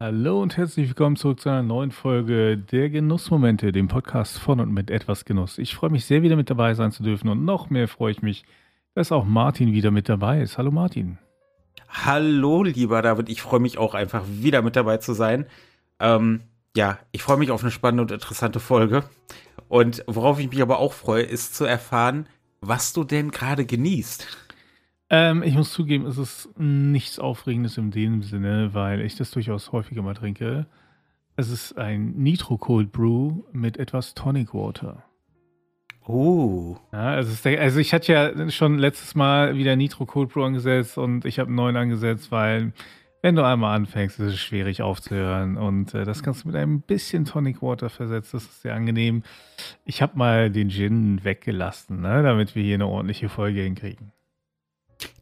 Hallo und herzlich willkommen zurück zu einer neuen Folge der Genussmomente, dem Podcast von und mit etwas Genuss. Ich freue mich sehr, wieder mit dabei sein zu dürfen und noch mehr freue ich mich, dass auch Martin wieder mit dabei ist. Hallo Martin. Hallo lieber David, ich freue mich auch einfach wieder mit dabei zu sein. Ähm, ja, ich freue mich auf eine spannende und interessante Folge. Und worauf ich mich aber auch freue, ist zu erfahren, was du denn gerade genießt. Ähm, ich muss zugeben, es ist nichts Aufregendes in dem Sinne, weil ich das durchaus häufiger mal trinke. Es ist ein Nitro Cold Brew mit etwas Tonic Water. Oh. Ja, also, der, also, ich hatte ja schon letztes Mal wieder Nitro Cold Brew angesetzt und ich habe einen neuen angesetzt, weil wenn du einmal anfängst, ist es schwierig aufzuhören. Und äh, das kannst du mit einem bisschen Tonic Water versetzen. Das ist sehr angenehm. Ich habe mal den Gin weggelassen, ne, damit wir hier eine ordentliche Folge hinkriegen.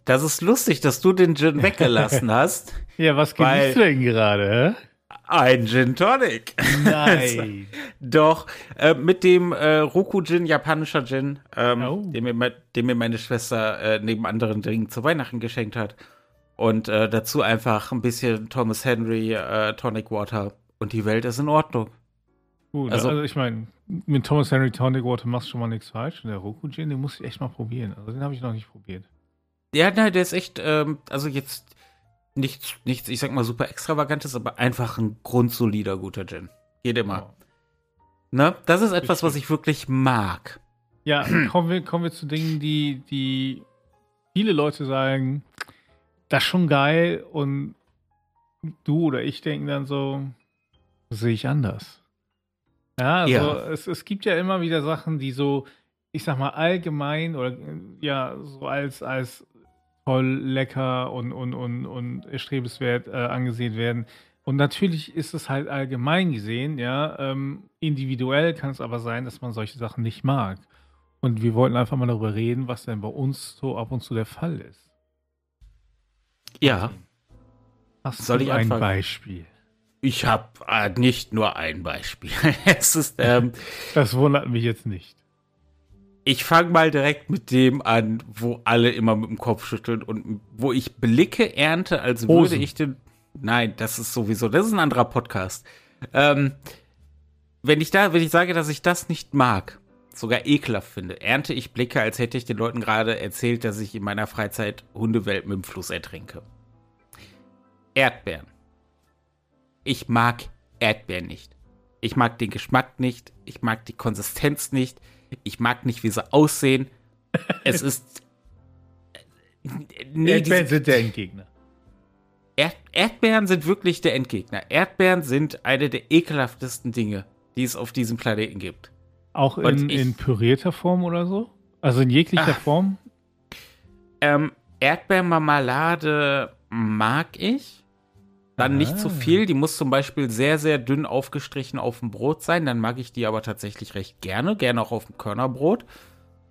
Das ist lustig, dass du den Gin weggelassen hast. ja, was genießt du denn gerade? Ein Gin Tonic. Nein. Doch, äh, mit dem äh, Roku Gin, japanischer Gin, ähm, oh. den, mir, den, mir, meine Schwester äh, neben anderen Dingen zu Weihnachten geschenkt hat. Und äh, dazu einfach ein bisschen Thomas Henry äh, Tonic Water. Und die Welt ist in Ordnung. Gut, also, also ich meine, mit Thomas Henry Tonic Water machst du schon mal nichts falsch. Und der Roku Gin, den muss ich echt mal probieren. Also den habe ich noch nicht probiert. Ja, nein, der ist echt, ähm, also jetzt nichts, nichts, ich sag mal, super extravagantes, aber einfach ein grundsolider, guter Gin. Geht immer. Oh. Ne? Das ist etwas, was ich wirklich mag. Ja, kommen wir, kommen wir zu Dingen, die, die viele Leute sagen, das ist schon geil und du oder ich denken dann so, sehe ich anders. Ja, also ja. Es, es gibt ja immer wieder Sachen, die so, ich sag mal, allgemein oder ja, so als, als toll, lecker und, und, und, und erstrebenswert äh, angesehen werden. Und natürlich ist es halt allgemein gesehen, ja, ähm, individuell kann es aber sein, dass man solche Sachen nicht mag. Und wir wollten einfach mal darüber reden, was denn bei uns so ab und zu der Fall ist. Ja. Hast Soll du ich ein anfangen? Beispiel? Ich habe äh, nicht nur ein Beispiel. es ist, ähm, das wundert mich jetzt nicht ich fange mal direkt mit dem an, wo alle immer mit dem Kopf schütteln und wo ich Blicke ernte, als Hosen. würde ich den. Nein, das ist sowieso, das ist ein anderer Podcast. Ähm, wenn ich da, wenn ich sage, dass ich das nicht mag, sogar ekelhaft finde, ernte ich Blicke, als hätte ich den Leuten gerade erzählt, dass ich in meiner Freizeit Hundewelt mit dem Fluss ertrinke. Erdbeeren. Ich mag Erdbeeren nicht. Ich mag den Geschmack nicht. Ich mag die Konsistenz nicht. Ich mag nicht, wie sie aussehen. es ist. Nee, Erdbeeren sind der Endgegner. Erd Erdbeeren sind wirklich der Endgegner. Erdbeeren sind eine der ekelhaftesten Dinge, die es auf diesem Planeten gibt. Auch in, ich, in pürierter Form oder so? Also in jeglicher ach, Form? Ähm, Erdbeermarmelade mag ich. Dann ah. nicht zu viel. Die muss zum Beispiel sehr, sehr dünn aufgestrichen auf dem Brot sein. Dann mag ich die aber tatsächlich recht gerne. Gerne auch auf dem Körnerbrot.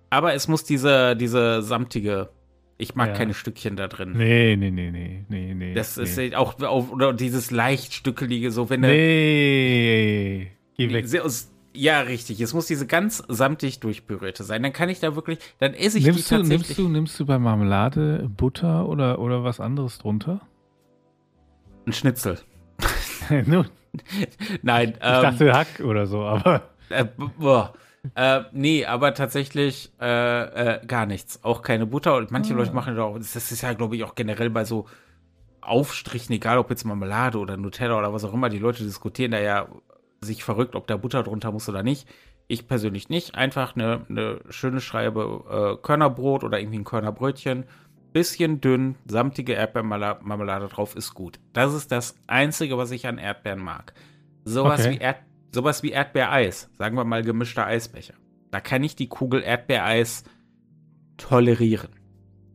Aber es muss diese, diese samtige. Ich mag ja. keine Stückchen da drin. Nee, nee, nee, nee, nee, nee. Das nee. ist auch, auch, oder dieses leicht stückelige, so wenn Nee. Geh weg. Sehr, ja, richtig. Es muss diese ganz samtig durchpürierte sein. Dann kann ich da wirklich, dann esse ich nimmst die du, tatsächlich. Nimmst du, nimmst du bei Marmelade Butter oder, oder was anderes drunter? Ein Schnitzel. Nein. Ich ähm, dachte Hack oder so, aber. Äh, boah. Äh, nee, aber tatsächlich äh, äh, gar nichts. Auch keine Butter. Und manche ah. Leute machen doch, das ist ja, glaube ich, auch generell bei so Aufstrichen, egal ob jetzt Marmelade oder Nutella oder was auch immer, die Leute diskutieren da ja sich verrückt, ob da Butter drunter muss oder nicht. Ich persönlich nicht. Einfach eine, eine schöne Schreibe äh, Körnerbrot oder irgendwie ein Körnerbrötchen bisschen dünn, samtige Erdbeermarmelade drauf ist gut. Das ist das Einzige, was ich an Erdbeeren mag. Sowas, okay. wie, Erd, sowas wie Erdbeereis, sagen wir mal gemischter Eisbecher. Da kann ich die Kugel Erdbeereis tolerieren.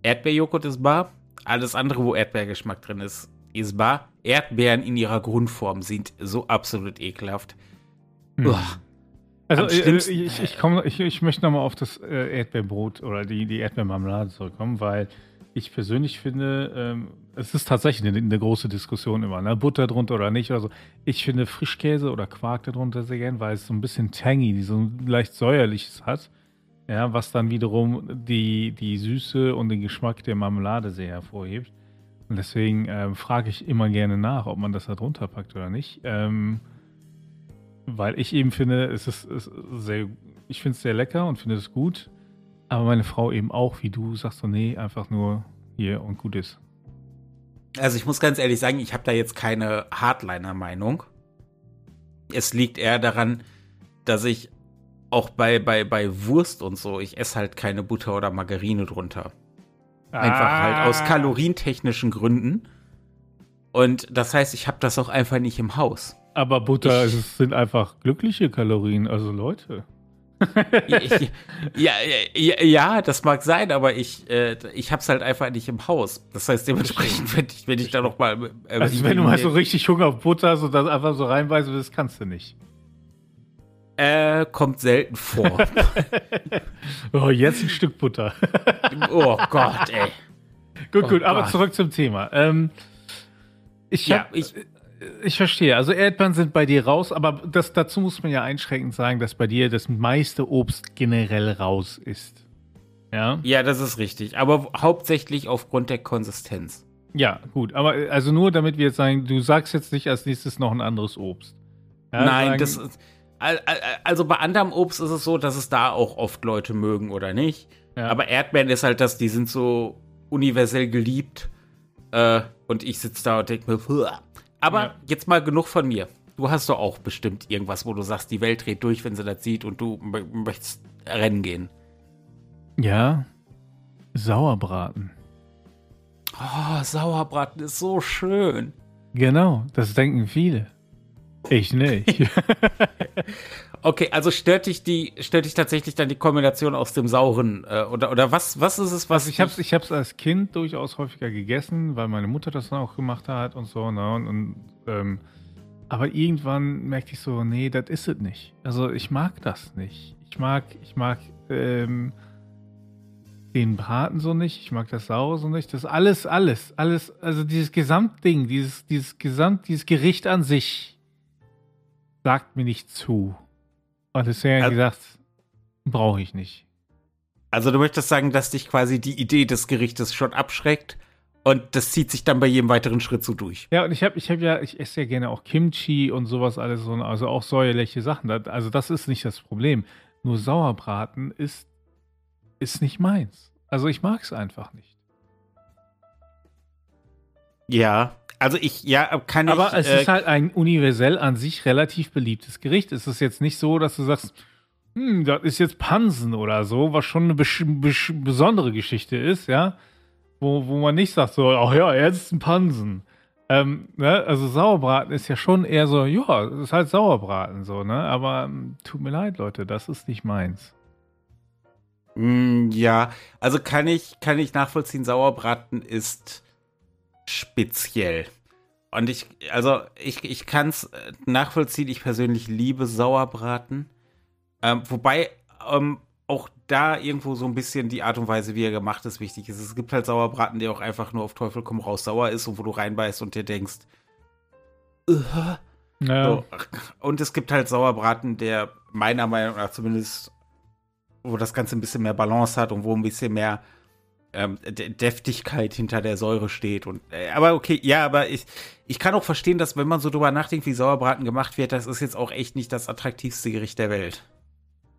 Erdbeerjoghurt ist bar, alles andere, wo Erdbeergeschmack drin ist, ist bar. Erdbeeren in ihrer Grundform sind so absolut ekelhaft. Hm. Also äh, ich, ich, komm, ich, ich möchte nochmal auf das äh, Erdbeerbrot oder die, die Erdbeermarmelade zurückkommen, weil ich persönlich finde, ähm, es ist tatsächlich eine, eine, große Diskussion immer, ne? Butter drunter oder nicht oder so. Ich finde Frischkäse oder Quark darunter sehr gern, weil es so ein bisschen tangy, so ein leicht säuerliches hat. Ja, was dann wiederum die, die Süße und den Geschmack der Marmelade sehr hervorhebt. Und deswegen ähm, frage ich immer gerne nach, ob man das da drunter packt oder nicht. Ähm, weil ich eben finde, es ist, es ist sehr, ich finde es sehr lecker und finde es gut. Aber meine Frau eben auch, wie du, sagst so, nee, einfach nur hier und gut ist. Also ich muss ganz ehrlich sagen, ich habe da jetzt keine Hardliner-Meinung. Es liegt eher daran, dass ich auch bei, bei, bei Wurst und so, ich esse halt keine Butter oder Margarine drunter. Einfach ah. halt aus kalorientechnischen Gründen. Und das heißt, ich habe das auch einfach nicht im Haus. Aber Butter ich, sind einfach glückliche Kalorien, also Leute. ja, ja, ja, das mag sein, aber ich, äh, ich hab's halt einfach nicht im Haus. Das heißt, dementsprechend, wenn ich, wenn ich da noch mal. Äh, also, wenn du mal so richtig Hunger auf Butter hast und das einfach so reinweise, das kannst du nicht. Äh, kommt selten vor. oh, jetzt ein Stück Butter. oh Gott, ey. Gut, gut, oh aber Gott. zurück zum Thema. Ähm, ich, ja, hab, ich, ich verstehe. Also Erdbeeren sind bei dir raus, aber das, dazu muss man ja einschränkend sagen, dass bei dir das meiste Obst generell raus ist. Ja? Ja, das ist richtig. Aber hauptsächlich aufgrund der Konsistenz. Ja, gut. Aber also nur damit wir jetzt sagen, du sagst jetzt nicht als nächstes noch ein anderes Obst. Ja, Nein, sagen, das ist. Also bei anderem Obst ist es so, dass es da auch oft Leute mögen oder nicht. Ja. Aber Erdbeeren ist halt das, die sind so universell geliebt. Äh, und ich sitze da und denke mir, aber ja. jetzt mal genug von mir. Du hast doch auch bestimmt irgendwas, wo du sagst, die Welt dreht durch, wenn sie das sieht und du möchtest rennen gehen. Ja. Sauerbraten. Oh, Sauerbraten ist so schön. Genau, das denken viele. Ich nicht. okay, also stört dich die, stört dich tatsächlich dann die Kombination aus dem Sauren äh, oder oder was was ist es, was also ich hab's, ich hab's als Kind durchaus häufiger gegessen, weil meine Mutter das dann auch gemacht hat und so ne und, und ähm, aber irgendwann merkte ich so, nee, das ist es nicht. Also ich mag das nicht. Ich mag, ich mag ähm, den Braten so nicht, ich mag das Saure so nicht. Das alles, alles, alles, also dieses Gesamtding, dieses, dieses Gesamt, dieses Gericht an sich sagt mir nicht zu. Und deswegen also, gesagt, brauche ich nicht. Also du möchtest sagen, dass dich quasi die Idee des Gerichtes schon abschreckt und das zieht sich dann bei jedem weiteren Schritt so durch. Ja, und ich habe ich hab ja, ich esse ja gerne auch Kimchi und sowas alles, also auch säuerliche Sachen. Also das ist nicht das Problem. Nur Sauerbraten ist, ist nicht meins. Also ich mag es einfach nicht. Ja, also ich, ja, kann ich. Aber es äh, ist halt ein universell an sich relativ beliebtes Gericht. Es ist jetzt nicht so, dass du sagst, hm, das ist jetzt Pansen oder so, was schon eine besondere Geschichte ist, ja. Wo, wo man nicht sagt so, ach ja, jetzt ist ein Pansen. Ähm, ne? Also Sauerbraten ist ja schon eher so, ja, es ist halt Sauerbraten so, ne? Aber ähm, tut mir leid, Leute, das ist nicht meins. Mm, ja, also kann ich, kann ich nachvollziehen, Sauerbraten ist speziell. Und ich, also ich, ich kann es äh, nachvollziehen, ich persönlich liebe Sauerbraten. Ähm, wobei ähm, auch da irgendwo so ein bisschen die Art und Weise, wie er gemacht ist, wichtig ist. Es gibt halt Sauerbraten, der auch einfach nur auf Teufel komm raus sauer ist und wo du reinbeißt und dir denkst, uh, ja. so. und es gibt halt Sauerbraten, der meiner Meinung nach zumindest, wo das Ganze ein bisschen mehr Balance hat und wo ein bisschen mehr ähm, Deftigkeit hinter der Säure steht. Und, äh, aber okay, ja, aber ich, ich kann auch verstehen, dass wenn man so drüber nachdenkt, wie Sauerbraten gemacht wird, das ist jetzt auch echt nicht das attraktivste Gericht der Welt.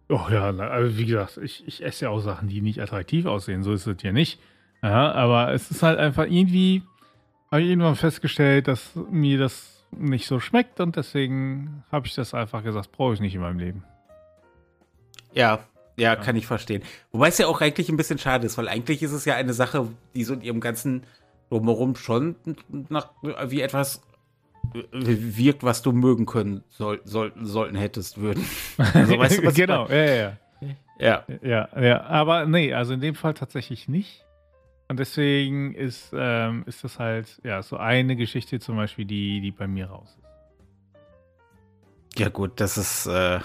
Oh ja, also wie gesagt, ich, ich esse ja auch Sachen, die nicht attraktiv aussehen, so ist es ja nicht. Ja, aber es ist halt einfach irgendwie, habe ich irgendwann festgestellt, dass mir das nicht so schmeckt und deswegen habe ich das einfach gesagt, brauche ich nicht in meinem Leben. Ja, ja, kann ich verstehen. Wobei es ja auch eigentlich ein bisschen schade ist, weil eigentlich ist es ja eine Sache, die so in ihrem ganzen Drumherum schon nach, wie etwas wirkt, was du mögen können soll, soll, sollten hättest würden. Also, weißt du, was genau, ja, ja, ja. Ja, ja. Aber nee, also in dem Fall tatsächlich nicht. Und deswegen ist, ähm, ist das halt, ja, so eine Geschichte zum Beispiel, die, die bei mir raus ist. Ja, gut, das ist, äh,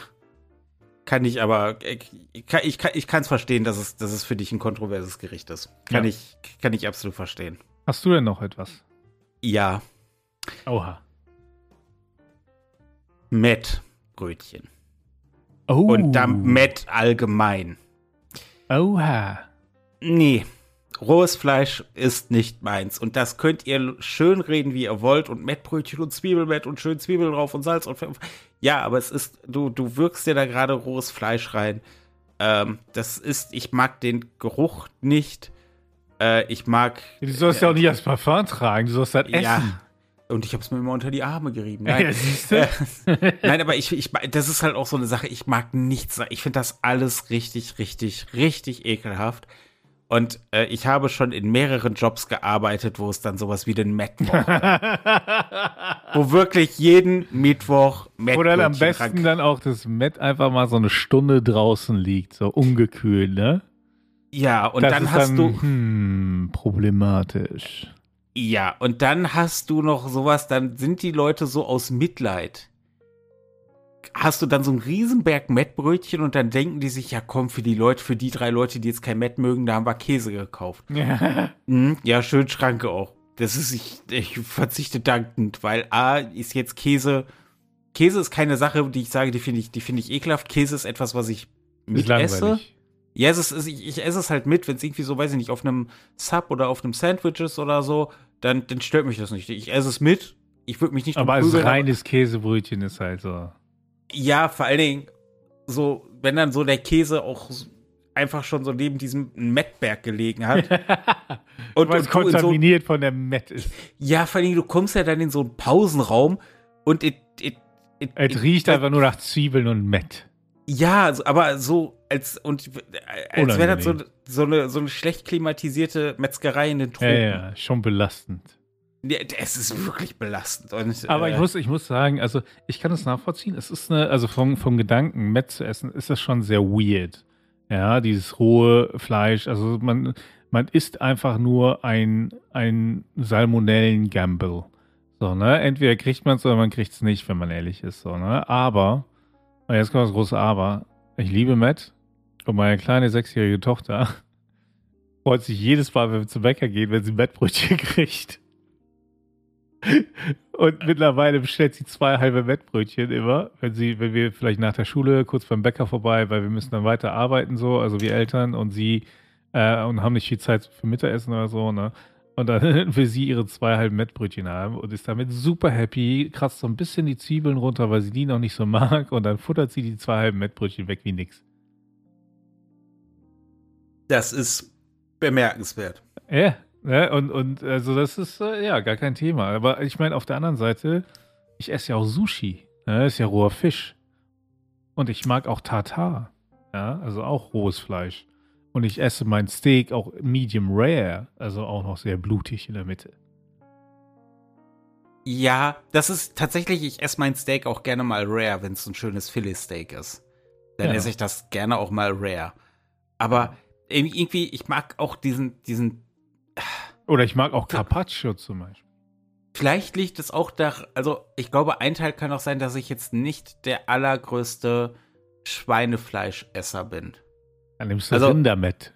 kann ich aber, ich, ich, ich kann es verstehen, dass es, dass es für dich ein kontroverses Gericht ist. Kann, ja. ich, kann ich absolut verstehen. Hast du denn noch etwas? Ja. Oha. Met-Brötchen. Oh. Und dann Met allgemein. Oha. Nee. Rohes Fleisch ist nicht meins. Und das könnt ihr schön reden, wie ihr wollt. Und Mettbrötchen und Zwiebelmett und schön Zwiebeln drauf und Salz und Pfeffer. Ja, aber es ist, du, du wirkst dir da gerade rohes Fleisch rein. Ähm, das ist, ich mag den Geruch nicht. Äh, ich mag. Du sollst äh, ja auch nicht als Parfum tragen, du sollst halt essen. Ja. Und ich habe es mir immer unter die Arme gerieben. Nein, ja? Nein aber ich, ich, das ist halt auch so eine Sache. Ich mag nichts. Ich finde das alles richtig, richtig, richtig ekelhaft. Und äh, ich habe schon in mehreren Jobs gearbeitet, wo es dann sowas wie den Mittwoch Wo wirklich jeden Mittwoch Met Oder am besten rank. dann auch das Met einfach mal so eine Stunde draußen liegt, so ungekühlt, ne? Ja, und das dann hast dann, du. Hm, problematisch. Ja, und dann hast du noch sowas, dann sind die Leute so aus Mitleid hast du dann so einen Riesenberg Mettbrötchen und dann denken die sich, ja komm, für die Leute, für die drei Leute, die jetzt kein Mett mögen, da haben wir Käse gekauft. Ja, mhm, ja schön Schranke auch. Das ist, ich, ich verzichte dankend, weil A ist jetzt Käse, Käse ist keine Sache, die ich sage, die finde ich, die finde ich ekelhaft. Käse ist etwas, was ich mit esse. Ja, es ist, ich, ich esse es halt mit, wenn es irgendwie so, weiß ich nicht, auf einem Sub oder auf einem Sandwich ist oder so, dann, dann stört mich das nicht. Ich esse es mit. Ich würde mich nicht Aber als reines Käsebrötchen ist halt so. Ja, vor allen Dingen, so, wenn dann so der Käse auch einfach schon so neben diesem Mettberg gelegen hat. und, Weil es kontaminiert so, von der Mett ist. Ja, vor allen Dingen, du kommst ja dann in so einen Pausenraum und it, it, it, es riecht einfach nur nach Zwiebeln und Mett. Ja, aber so als und als wäre das so, so, eine, so eine schlecht klimatisierte Metzgerei in den Tropen. Ja, ja, schon belastend. Es ist wirklich belastend. Und, Aber äh, ich, muss, ich muss sagen, also ich kann es nachvollziehen. Es ist eine, also vom, vom Gedanken, Met zu essen, ist das schon sehr weird. Ja, dieses rohe Fleisch. Also man, man isst einfach nur ein, ein Salmonellen-Gamble. So, ne? Entweder kriegt man es oder man kriegt es nicht, wenn man ehrlich ist. So, ne? Aber, und jetzt kommt das große Aber. Ich liebe Matt und meine kleine sechsjährige Tochter freut sich jedes Mal, wenn wir zum Bäcker gehen, wenn sie Mettbrötchen kriegt. Und mittlerweile bestellt sie zwei halbe Wettbrötchen immer, wenn sie, wenn wir vielleicht nach der Schule kurz beim Bäcker vorbei, weil wir müssen dann weiter arbeiten, so, also wir Eltern und sie äh, und haben nicht viel Zeit für Mittagessen oder so, ne? Und dann will sie ihre zwei halben Mettbrötchen haben und ist damit super happy, kratzt so ein bisschen die Zwiebeln runter, weil sie die noch nicht so mag und dann futtert sie die zwei halben Mettbrötchen weg wie nix. Das ist bemerkenswert. Ja, Ne? Und, und also das ist äh, ja gar kein Thema. Aber ich meine, auf der anderen Seite, ich esse ja auch Sushi. Ne? Ist ja roher Fisch. Und ich mag auch Tartar. Ja, also auch rohes Fleisch. Und ich esse mein Steak auch medium rare, also auch noch sehr blutig in der Mitte. Ja, das ist tatsächlich, ich esse mein Steak auch gerne mal rare, wenn es ein schönes Filet-Steak ist. Dann ja. esse ich das gerne auch mal rare. Aber irgendwie, ich mag auch diesen, diesen oder ich mag auch Carpaccio zum Beispiel. Vielleicht liegt es auch da, also ich glaube, ein Teil kann auch sein, dass ich jetzt nicht der allergrößte Schweinefleischesser bin. Dann nimmst du also, Rindermett.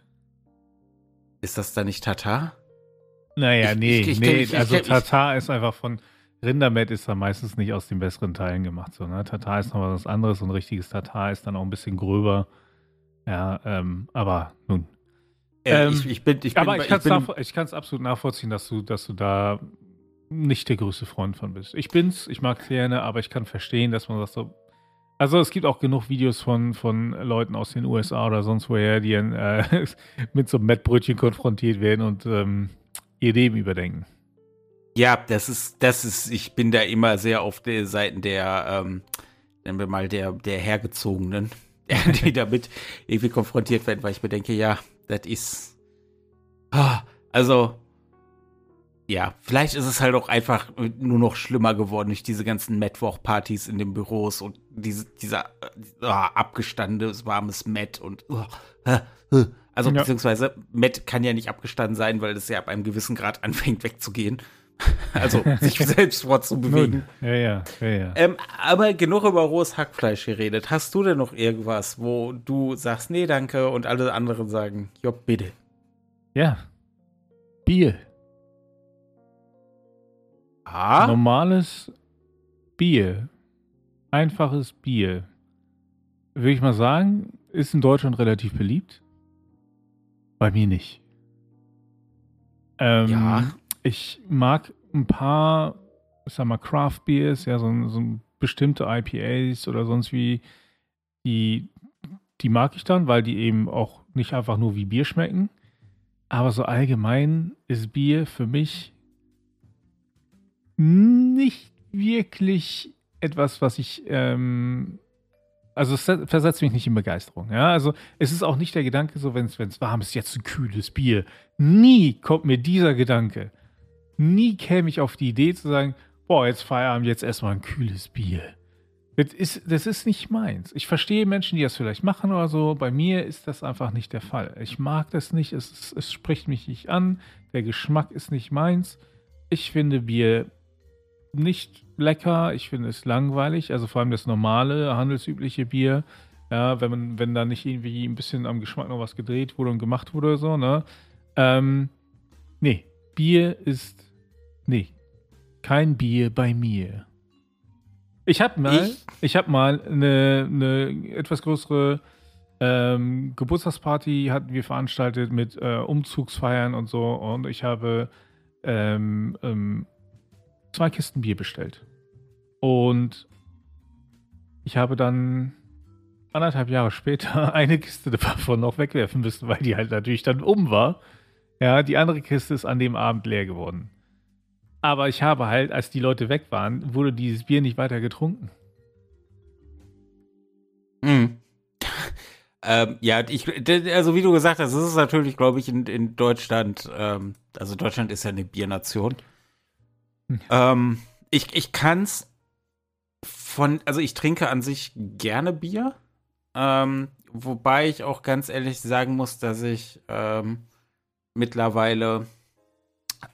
Ist das da nicht Tatar? Naja, ich, nee, ich, ich, nee, also Tatar ist einfach von, Rindermett ist da meistens nicht aus den besseren Teilen gemacht. So, ne? Tatar ist noch was anderes und richtiges Tatar ist dann auch ein bisschen gröber. Ja, ähm, aber nun, äh, ähm, ich, ich, bin, ich bin, aber ich kann es absolut nachvollziehen, dass du, dass du da nicht der größte Freund von bist. Ich bin's, ich mag es gerne, aber ich kann verstehen, dass man das so. Also es gibt auch genug Videos von, von Leuten aus den USA oder sonst woher, die äh, mit so einem Mettbrötchen konfrontiert werden und ähm, ihr Leben überdenken. Ja, das ist, das ist, ich bin da immer sehr auf der Seite der, ähm, nennen wir mal, der, der Hergezogenen, die damit irgendwie konfrontiert werden, weil ich mir denke, ja, das ist. Ah, also, ja, vielleicht ist es halt auch einfach nur noch schlimmer geworden durch diese ganzen Mittwoch-Partys in den Büros und diese, dieser uh, abgestandenes warmes Met und uh, also ja. beziehungsweise Met kann ja nicht abgestanden sein, weil es ja ab einem gewissen Grad anfängt wegzugehen. Also sich selbst fortzubewegen. Ja, ja, ja, ja. Ähm, aber genug über rohes Hackfleisch geredet. Hast du denn noch irgendwas, wo du sagst, nee, danke, und alle anderen sagen, ja, bitte? Ja. Bier. Ah? Normales Bier. Einfaches Bier. Würde ich mal sagen, ist in Deutschland relativ beliebt. Bei mir nicht. Ähm, ja. Ich mag ein paar, ich sag mal, Craft Beers, ja, so, so bestimmte IPAs oder sonst wie, die, die mag ich dann, weil die eben auch nicht einfach nur wie Bier schmecken. Aber so allgemein ist Bier für mich nicht wirklich etwas, was ich, ähm, also es versetzt mich nicht in Begeisterung. Ja, also es ist auch nicht der Gedanke, so wenn es warm ist, jetzt ein kühles Bier. Nie kommt mir dieser Gedanke. Nie käme ich auf die Idee zu sagen, boah, jetzt Feierabend, jetzt erstmal ein kühles Bier. Das ist, das ist nicht meins. Ich verstehe Menschen, die das vielleicht machen oder so. Bei mir ist das einfach nicht der Fall. Ich mag das nicht. Es, es spricht mich nicht an. Der Geschmack ist nicht meins. Ich finde Bier nicht lecker. Ich finde es langweilig. Also vor allem das normale, handelsübliche Bier. Ja, wenn man, wenn da nicht irgendwie ein bisschen am Geschmack noch was gedreht wurde und gemacht wurde oder so, ne? Ähm, nee, Bier ist. Nee. Kein Bier bei mir. Ich habe mal, ich, ich habe mal eine, eine, etwas größere ähm, Geburtstagsparty hatten wir veranstaltet mit äh, Umzugsfeiern und so und ich habe ähm, ähm, zwei Kisten Bier bestellt und ich habe dann anderthalb Jahre später eine Kiste davon noch wegwerfen müssen, weil die halt natürlich dann um war. Ja, die andere Kiste ist an dem Abend leer geworden. Aber ich habe halt, als die Leute weg waren, wurde dieses Bier nicht weiter getrunken. Mhm. ähm, ja, ich, also wie du gesagt hast, das ist natürlich, glaube ich, in, in Deutschland, ähm, also Deutschland ist ja eine Biernation. Hm. Ähm, ich ich kann es von, also ich trinke an sich gerne Bier, ähm, wobei ich auch ganz ehrlich sagen muss, dass ich ähm, mittlerweile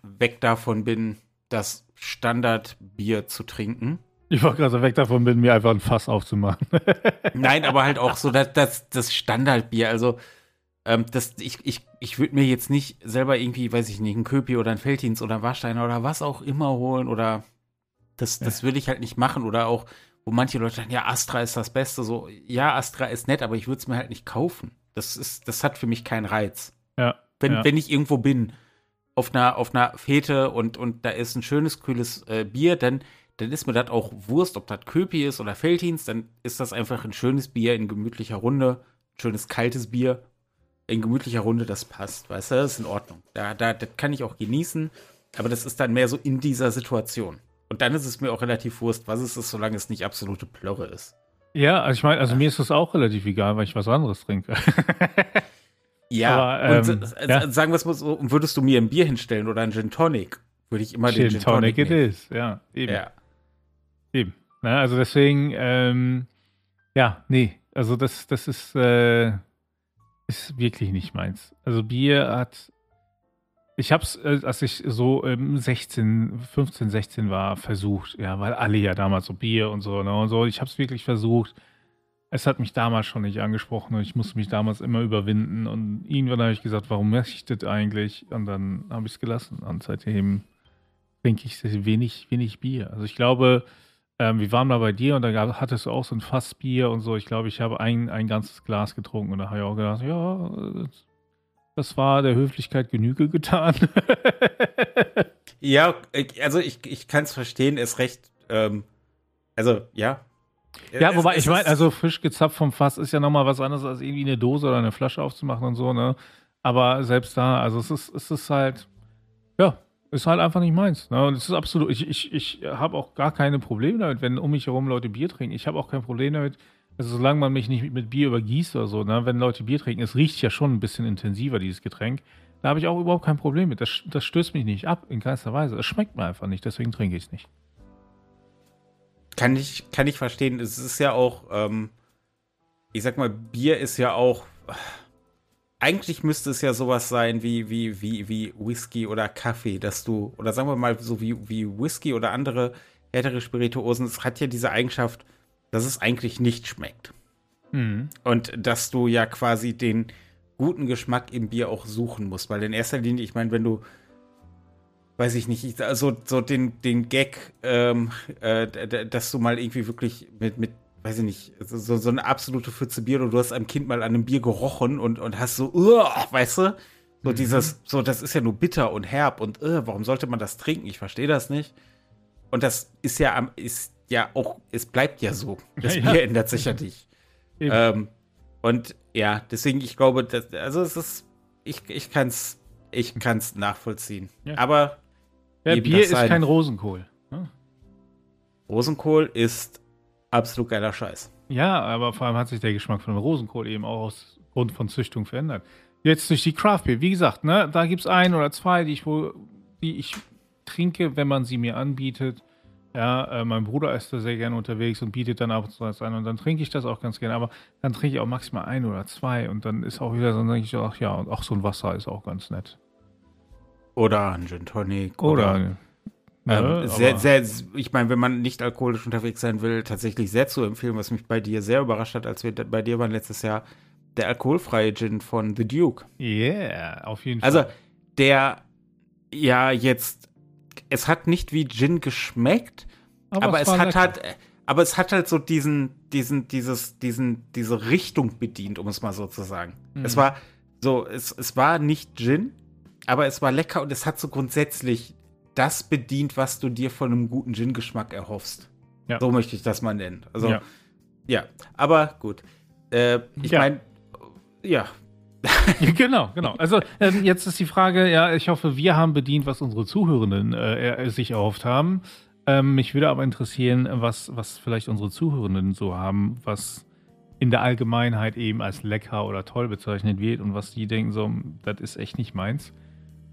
weg davon bin, das Standardbier zu trinken. Ich war gerade weg davon, bin mir einfach ein Fass aufzumachen. Nein, aber halt auch so das, das, das Standardbier. Also, ähm, das, ich, ich, ich würde mir jetzt nicht selber irgendwie, weiß ich nicht, ein Köpi oder ein Feldhins oder ein Warsteiner oder was auch immer holen oder das, das will ich halt nicht machen. Oder auch, wo manche Leute sagen, ja, Astra ist das Beste. So, ja, Astra ist nett, aber ich würde es mir halt nicht kaufen. Das ist, das hat für mich keinen Reiz. Ja. Wenn, ja. wenn ich irgendwo bin auf einer, auf einer Fete und, und da ist ein schönes, kühles äh, Bier, dann, dann ist mir das auch Wurst, ob das Köpi ist oder Feldhins, dann ist das einfach ein schönes Bier in gemütlicher Runde, schönes kaltes Bier in gemütlicher Runde, das passt, weißt du, das ist in Ordnung. Da, da, das kann ich auch genießen, aber das ist dann mehr so in dieser Situation. Und dann ist es mir auch relativ Wurst, was es ist, solange es nicht absolute Plörre ist. Ja, also ich meine, also mir ist das auch relativ egal, weil ich was anderes trinke. Ja, Aber, ähm, und, ja. sagen wir es mal so, würdest du mir ein Bier hinstellen oder ein Gin Tonic, würde ich immer Gin den Gin Tonic, Tonic it is, ja, eben. Ja. Eben. Na, also deswegen, ähm, ja, nee, also das, das ist, äh, ist wirklich nicht meins. Also Bier hat, ich hab's, äh, als ich so ähm, 16, 15, 16 war, versucht, ja, weil alle ja damals so Bier und so, ne, und so, ich hab's wirklich versucht, es hat mich damals schon nicht angesprochen und ich musste mich damals immer überwinden. Und irgendwann habe ich gesagt, warum möchte ich das eigentlich? Und dann habe ich es gelassen. Und seitdem trinke ich wenig, wenig Bier. Also ich glaube, ähm, wir waren mal bei dir und da hattest du auch so ein Fassbier und so. Ich glaube, ich habe ein, ein ganzes Glas getrunken und da habe ich auch gedacht, ja, das war der Höflichkeit Genüge getan. ja, also ich, ich kann es verstehen, ist recht, ähm, also ja, ja, wobei, es, ich meine, also frisch gezapft vom Fass ist ja nochmal was anderes, als irgendwie eine Dose oder eine Flasche aufzumachen und so, ne? Aber selbst da, also es ist, es ist halt, ja, ist halt einfach nicht meins. Ne? Und es ist absolut, ich, ich, ich habe auch gar keine Probleme damit, wenn um mich herum Leute Bier trinken. Ich habe auch kein Problem damit, also solange man mich nicht mit Bier übergießt oder so, ne? wenn Leute Bier trinken, es riecht ja schon ein bisschen intensiver, dieses Getränk. Da habe ich auch überhaupt kein Problem mit. Das, das stößt mich nicht ab, in keinster Weise. Es schmeckt mir einfach nicht, deswegen trinke ich es nicht. Kann ich, kann ich verstehen. Es ist ja auch, ähm, ich sag mal, Bier ist ja auch. Eigentlich müsste es ja sowas sein wie, wie, wie, wie Whisky oder Kaffee, dass du, oder sagen wir mal so wie, wie Whisky oder andere härtere Spirituosen, es hat ja diese Eigenschaft, dass es eigentlich nicht schmeckt. Mhm. Und dass du ja quasi den guten Geschmack im Bier auch suchen musst, weil in erster Linie, ich meine, wenn du weiß ich nicht, also so den, den Gag, ähm, äh, dass du mal irgendwie wirklich mit, mit weiß ich nicht, so, so eine absolute Pfütze Bier und du hast einem Kind mal an einem Bier gerochen und, und hast so, uh, weißt du, So Mhm. dieses, so, das ist ja nur bitter und herb und warum sollte man das trinken? Ich verstehe das nicht. Und das ist ja am, ist ja auch, es bleibt ja so. Das Ja, ja. Bier ändert sich ja nicht. Ähm, und ja, deswegen, ich glaube, dass, also es ist, ich, ich kann es ich kann's nachvollziehen. Ja. Aber ja, Bier das ist kein Rosenkohl. ne? Rosenkohl ist absolut geiler Scheiß. Ja, aber vor allem hat sich der Geschmack von Rosenkohl eben auch aus Grund von Züchtung verändert. Jetzt durch die Craft Beer, wie gesagt, ne, da gibt es ein oder zwei, die ich wohl, die ich trinke, wenn man sie mir anbietet. Ja, äh, mein Bruder ist da sehr gerne unterwegs und bietet dann ab und zu was an und dann trinke ich das auch ganz gerne, aber dann trinke ich auch maximal ein oder zwei und dann ist auch wieder so, dann denke ich, ach ja, und auch so ein Wasser ist auch ganz nett. Oder ein Gin Tonic. Oder, ähm, ne, sehr, aber- sehr, ich meine, wenn man nicht alkoholisch unterwegs sein will, tatsächlich sehr zu empfehlen, was mich bei dir sehr überrascht hat, als wir bei dir waren letztes Jahr, der alkoholfreie Gin von The Duke. Yeah, auf jeden Also, Fall. der ja jetzt, es hat nicht wie Gin geschmeckt, aber, es, war hat lecker. halt, aber es hat halt so diesen, diesen, dieses, diesen, diese Richtung bedient, um es mal so zu sagen. Mhm. Es war so, es, es war nicht Gin, aber es war lecker und es hat so grundsätzlich das bedient, was du dir von einem guten Gin-Geschmack erhoffst. Ja. So möchte ich das mal nennen. Also, ja, Ja. aber gut. Äh, ich Ja. meine, ja, genau, genau. Also ähm, jetzt ist die Frage, ja, ich hoffe, wir haben bedient, was unsere Zuhörenden äh, äh, sich erhofft haben. Ähm, mich würde aber interessieren, was, was vielleicht unsere Zuhörenden so haben, was in der Allgemeinheit eben als lecker oder toll bezeichnet wird und was die denken, so, das ist echt nicht meins.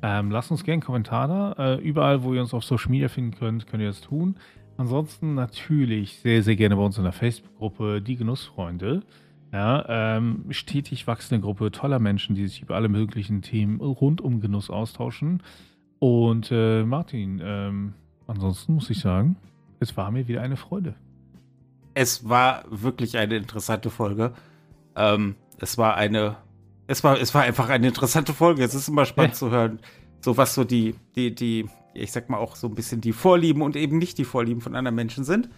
Ähm, lasst uns gerne einen Kommentar da. Äh, überall, wo ihr uns auf Social Media finden könnt, könnt ihr das tun. Ansonsten natürlich sehr, sehr gerne bei uns in der Facebook-Gruppe Die Genussfreunde. Ja, ähm, stetig wachsende Gruppe toller Menschen, die sich über alle möglichen Themen rund um Genuss austauschen. Und äh, Martin, ähm, ansonsten muss ich sagen, es war mir wieder eine Freude. es war wirklich eine interessante Folge. Ähm, es war eine, es war, es war einfach eine interessante Folge. Es ist immer spannend Ja. zu hören, so was so die, die, die, ich sag mal auch so ein bisschen die Vorlieben und eben nicht die Vorlieben von anderen Menschen sind.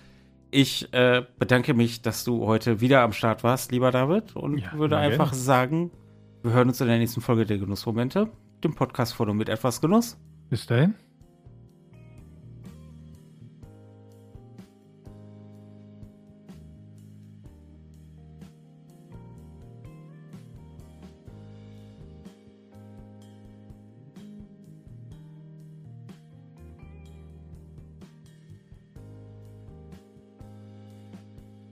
Ich äh, bedanke mich, dass du heute wieder am Start warst, lieber David, und Ja, würde einfach gerne. sagen, wir hören uns in der nächsten Folge der Genussmomente, dem Podcast von und mit etwas Genuss. Bis dahin.